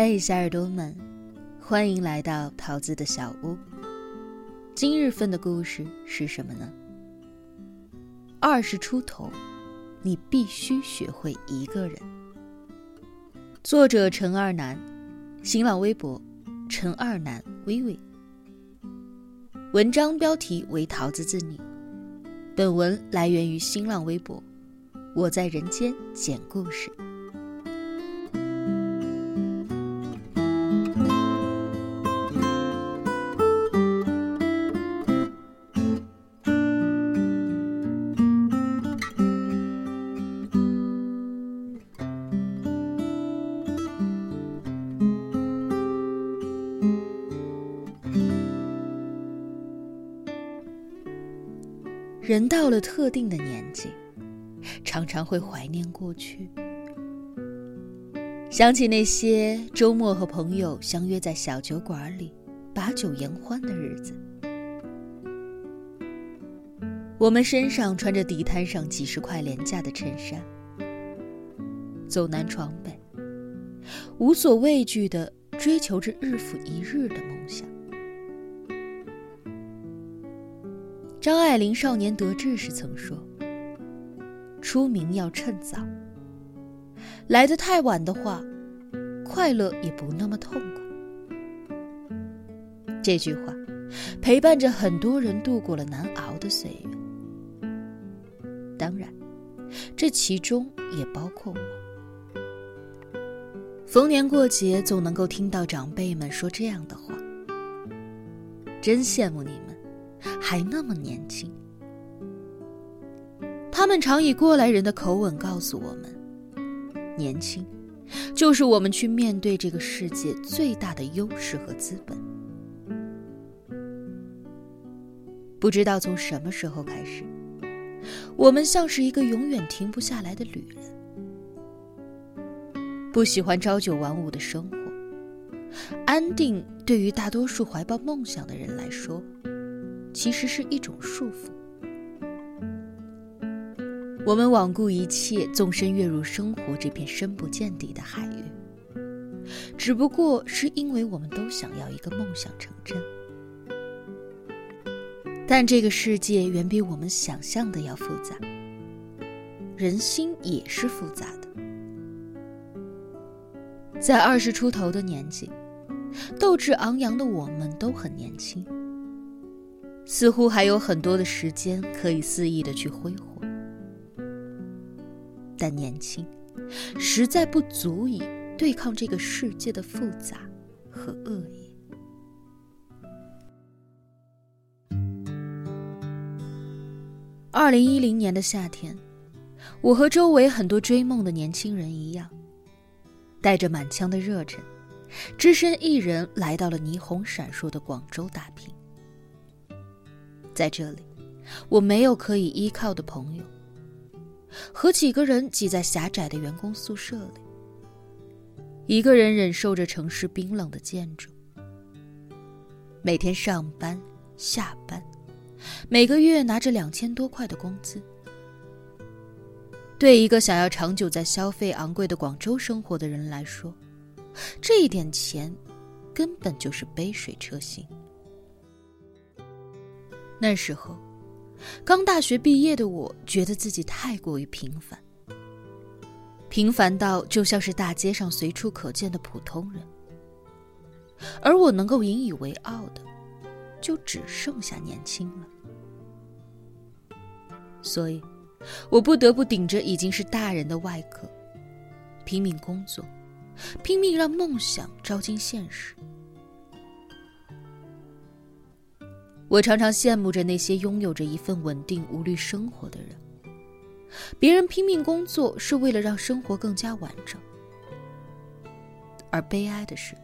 嘿，小耳朵们，欢迎来到桃子的小屋。今日份的故事是什么呢？二十出头，你必须学会一个人。作者陈二南，新浪微博陈二南微微。文章标题为桃子自拟。本文来源于新浪微博，我在人间讲故事。人到了特定的年纪，常常会怀念过去，想起那些周末和朋友相约在小酒馆里把酒言欢的日子。我们身上穿着地摊上几十块廉价的衬衫，走南闯北，无所畏惧的追求着日复一日的梦想。张爱玲《少年得志》时曾说：“出名要趁早，来得太晚的话，快乐也不那么痛快。”这句话陪伴着很多人度过了难熬的岁月，当然，这其中也包括我。逢年过节，总能够听到长辈们说这样的话：“真羡慕你们。”还那么年轻，他们常以过来人的口吻告诉我们：年轻，就是我们去面对这个世界最大的优势和资本。不知道从什么时候开始，我们像是一个永远停不下来的旅人，不喜欢朝九晚五的生活，安定对于大多数怀抱梦想的人来说。其实是一种束缚。我们罔顾一切，纵身跃入生活这片深不见底的海域，只不过是因为我们都想要一个梦想成真。但这个世界远比我们想象的要复杂，人心也是复杂的。在二十出头的年纪，斗志昂扬的我们都很年轻。似乎还有很多的时间可以肆意的去挥霍，但年轻实在不足以对抗这个世界的复杂和恶意。二零一零年的夏天，我和周围很多追梦的年轻人一样，带着满腔的热忱，只身一人来到了霓虹闪烁的广州打拼。在这里，我没有可以依靠的朋友，和几个人挤在狭窄的员工宿舍里，一个人忍受着城市冰冷的建筑，每天上班下班，每个月拿着两千多块的工资。对一个想要长久在消费昂贵的广州生活的人来说，这一点钱根本就是杯水车薪。那时候，刚大学毕业的我，觉得自己太过于平凡，平凡到就像是大街上随处可见的普通人。而我能够引以为傲的，就只剩下年轻了。所以，我不得不顶着已经是大人的外壳，拼命工作，拼命让梦想照进现实。我常常羡慕着那些拥有着一份稳定无虑生活的人。别人拼命工作是为了让生活更加完整，而悲哀的是，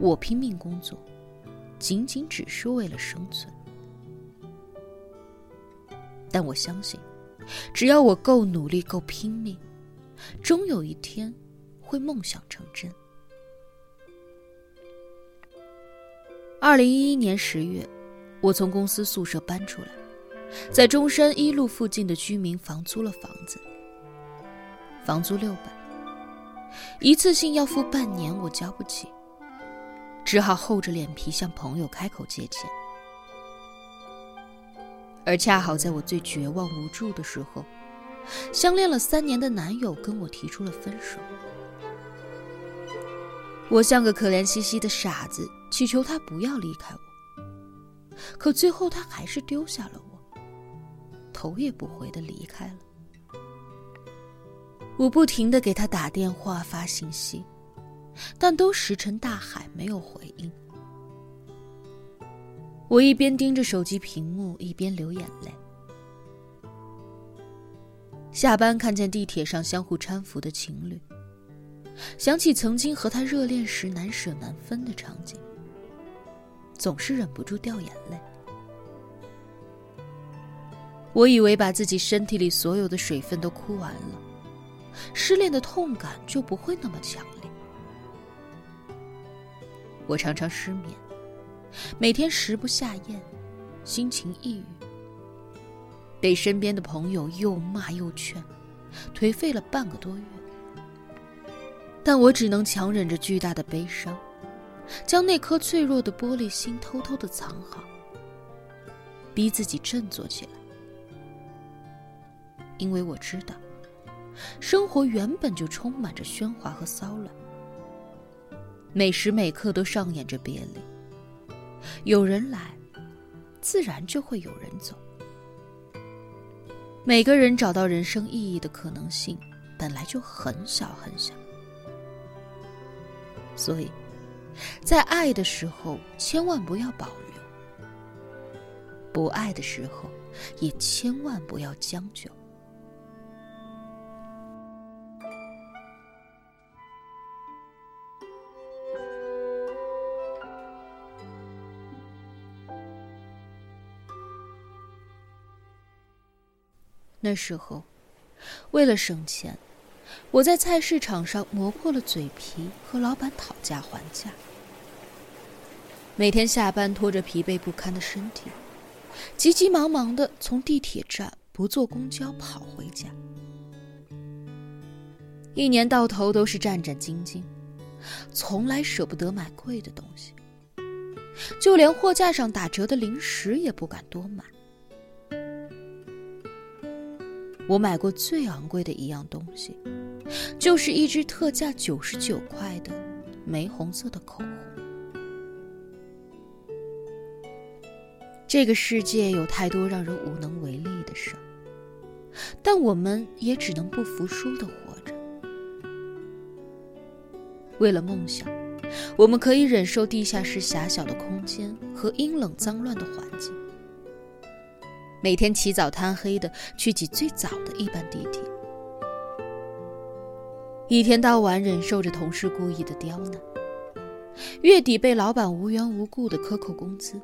我拼命工作，仅仅只是为了生存。但我相信，只要我够努力、够拼命，终有一天会梦想成真。二零一一年十月。我从公司宿舍搬出来，在中山一路附近的居民房租了房子，房租六百，一次性要付半年，我交不起，只好厚着脸皮向朋友开口借钱。而恰好在我最绝望无助的时候，相恋了三年的男友跟我提出了分手。我像个可怜兮兮的傻子，祈求他不要离开我。可最后他还是丢下了我，头也不回的离开了。我不停的给他打电话、发信息，但都石沉大海，没有回应。我一边盯着手机屏幕，一边流眼泪。下班看见地铁上相互搀扶的情侣，想起曾经和他热恋时难舍难分的场景，总是忍不住掉眼泪。我以为把自己身体里所有的水分都哭完了，失恋的痛感就不会那么强烈。我常常失眠。每天食不下咽，心情抑郁，被身边的朋友又骂又劝，颓废了半个多月。但我只能强忍着巨大的悲伤，将那颗脆弱的玻璃心偷偷的藏好，逼自己振作起来。因为我知道，生活原本就充满着喧哗和骚乱，每时每刻都上演着别离。有人来，自然就会有人走。每个人找到人生意义的可能性本来就很小很小，所以，在爱的时候千万不要保留，不爱的时候也千万不要将就。那时候，为了省钱，我在菜市场上磨破了嘴皮和老板讨价还价。每天下班拖着疲惫不堪的身体，急急忙忙的从地铁站不坐公交跑回家。一年到头都是战战兢兢，从来舍不得买贵的东西，就连货架上打折的零食也不敢多买。我买过最昂贵的一样东西，就是一支特价九十九块的玫红色的口红。这个世界有太多让人无能为力的事，但我们也只能不服输的活着。为了梦想，我们可以忍受地下室狭小的空间和阴冷脏乱的环境。每天起早贪黑的去挤最早的一班地铁，一天到晚忍受着同事故意的刁难，月底被老板无缘无故的克扣工资，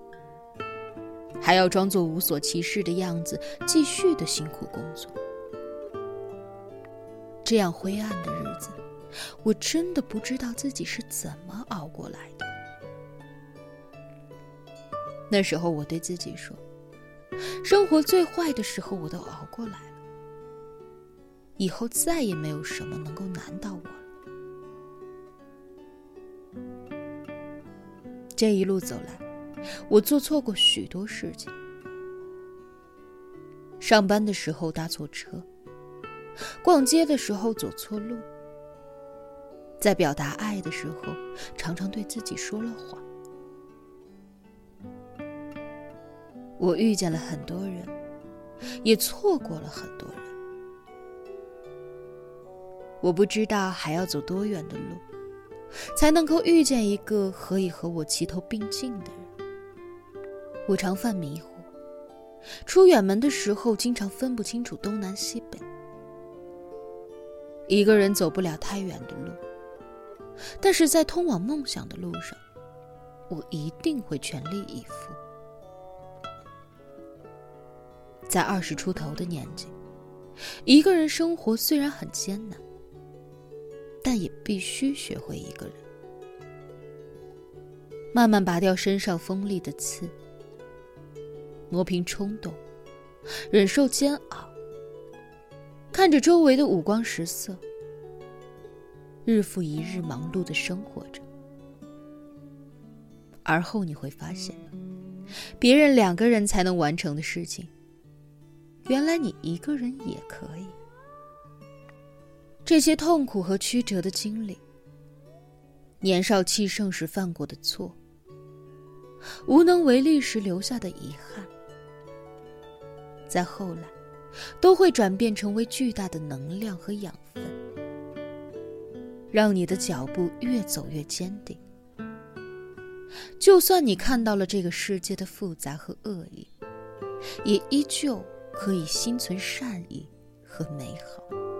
还要装作无所事事的样子继续的辛苦工作。这样灰暗的日子，我真的不知道自己是怎么熬过来的。那时候我对自己说。生活最坏的时候我都熬过来了，以后再也没有什么能够难倒我了。这一路走来，我做错过许多事情：上班的时候搭错车，逛街的时候走错路，在表达爱的时候常常对自己说了谎。我遇见了很多人，也错过了很多人。我不知道还要走多远的路，才能够遇见一个可以和我齐头并进的人。我常犯迷糊，出远门的时候经常分不清楚东南西北。一个人走不了太远的路，但是在通往梦想的路上，我一定会全力以赴。在二十出头的年纪，一个人生活虽然很艰难，但也必须学会一个人，慢慢拔掉身上锋利的刺，磨平冲动，忍受煎熬，看着周围的五光十色，日复一日忙碌的生活着。而后你会发现，别人两个人才能完成的事情，原来你一个人也可以。这些痛苦和曲折的经历，年少气盛时犯过的错，无能为力时留下的遗憾，在后来，都会转变成为巨大的能量和养分，让你的脚步越走越坚定。就算你看到了这个世界的复杂和恶意，也依旧可以心存善意和美好。